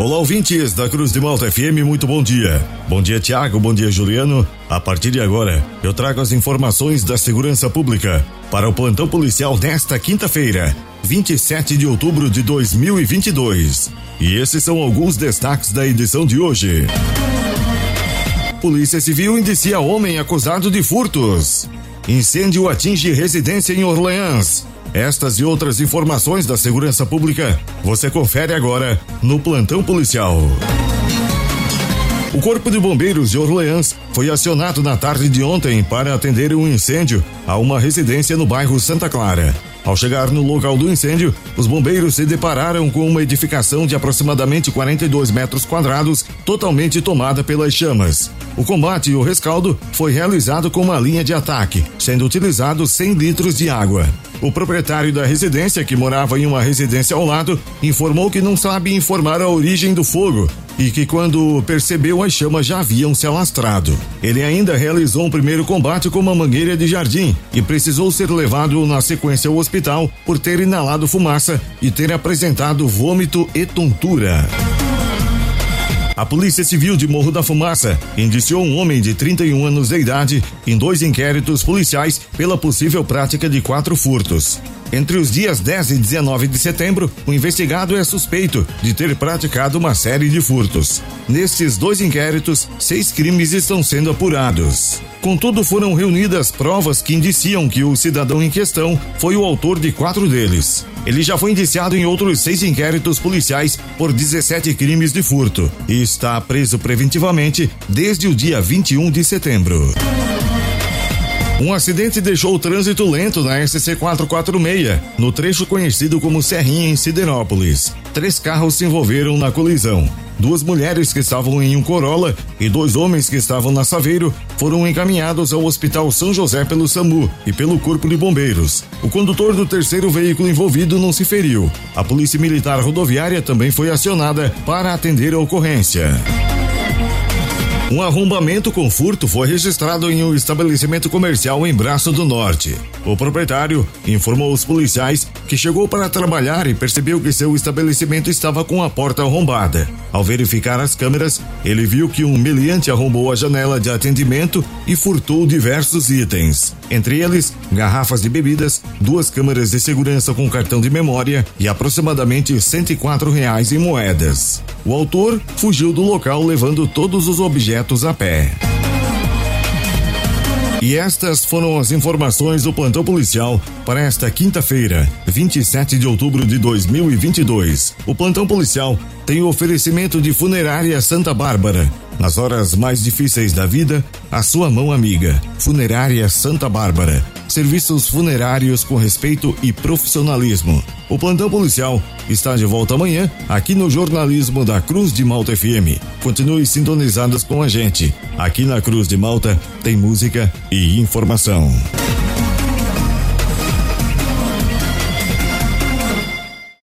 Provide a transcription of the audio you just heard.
Olá, ouvintes da Cruz de Malta FM, muito bom dia. Bom dia, Tiago, bom dia, Juliano. A partir de agora, eu trago as informações da segurança pública para o plantão policial desta quinta-feira, 27 de outubro de 2022. E esses são alguns destaques da edição de hoje. Polícia Civil indicia homem acusado de furtos. Incêndio atinge residência em Orleans. Estas e outras informações da segurança pública você confere agora no Plantão Policial. O Corpo de Bombeiros de Orleans foi acionado na tarde de ontem para atender um incêndio a uma residência no bairro Santa Clara. Ao chegar no local do incêndio, os bombeiros se depararam com uma edificação de aproximadamente 42 metros quadrados, totalmente tomada pelas chamas. O combate e o rescaldo foi realizado com uma linha de ataque, sendo utilizado 100 litros de água. O proprietário da residência, que morava em uma residência ao lado, informou que não sabe informar a origem do fogo e que quando percebeu as chamas já haviam se alastrado. Ele ainda realizou um primeiro combate com uma mangueira de jardim e precisou ser levado na sequência ao hospital por ter inalado fumaça e ter apresentado vômito e tontura. A Polícia Civil de Morro da Fumaça indiciou um homem de 31 anos de idade em dois inquéritos policiais pela possível prática de quatro furtos. Entre os dias 10 e 19 de setembro, o investigado é suspeito de ter praticado uma série de furtos. Nestes dois inquéritos, seis crimes estão sendo apurados. Contudo, foram reunidas provas que indiciam que o cidadão em questão foi o autor de quatro deles. Ele já foi indiciado em outros seis inquéritos policiais por 17 crimes de furto e está preso preventivamente desde o dia 21 de setembro. Um acidente deixou o trânsito lento na SC 446, no trecho conhecido como Serrinha, em Siderópolis. Três carros se envolveram na colisão. Duas mulheres que estavam em um Corolla e dois homens que estavam na Saveiro foram encaminhados ao Hospital São José pelo SAMU e pelo Corpo de Bombeiros. O condutor do terceiro veículo envolvido não se feriu. A Polícia Militar Rodoviária também foi acionada para atender a ocorrência. Um arrombamento com furto foi registrado em um estabelecimento comercial em Braço do Norte. O proprietário informou os policiais que chegou para trabalhar e percebeu que seu estabelecimento estava com a porta arrombada. Ao verificar as câmeras, ele viu que um meliante arrombou a janela de atendimento e furtou diversos itens. Entre eles, garrafas de bebidas, duas câmeras de segurança com cartão de memória e aproximadamente 104 reais em moedas. O autor fugiu do local levando todos os objetos a pé. E estas foram as informações do plantão policial para esta quinta-feira, 27 de outubro de 2022. O plantão policial tem o oferecimento de Funerária Santa Bárbara. Nas horas mais difíceis da vida, a sua mão amiga. Funerária Santa Bárbara. Serviços funerários com respeito e profissionalismo. O plantão policial está de volta amanhã aqui no jornalismo da Cruz de Malta FM. Continue sintonizados com a gente. Aqui na Cruz de Malta tem música e informação.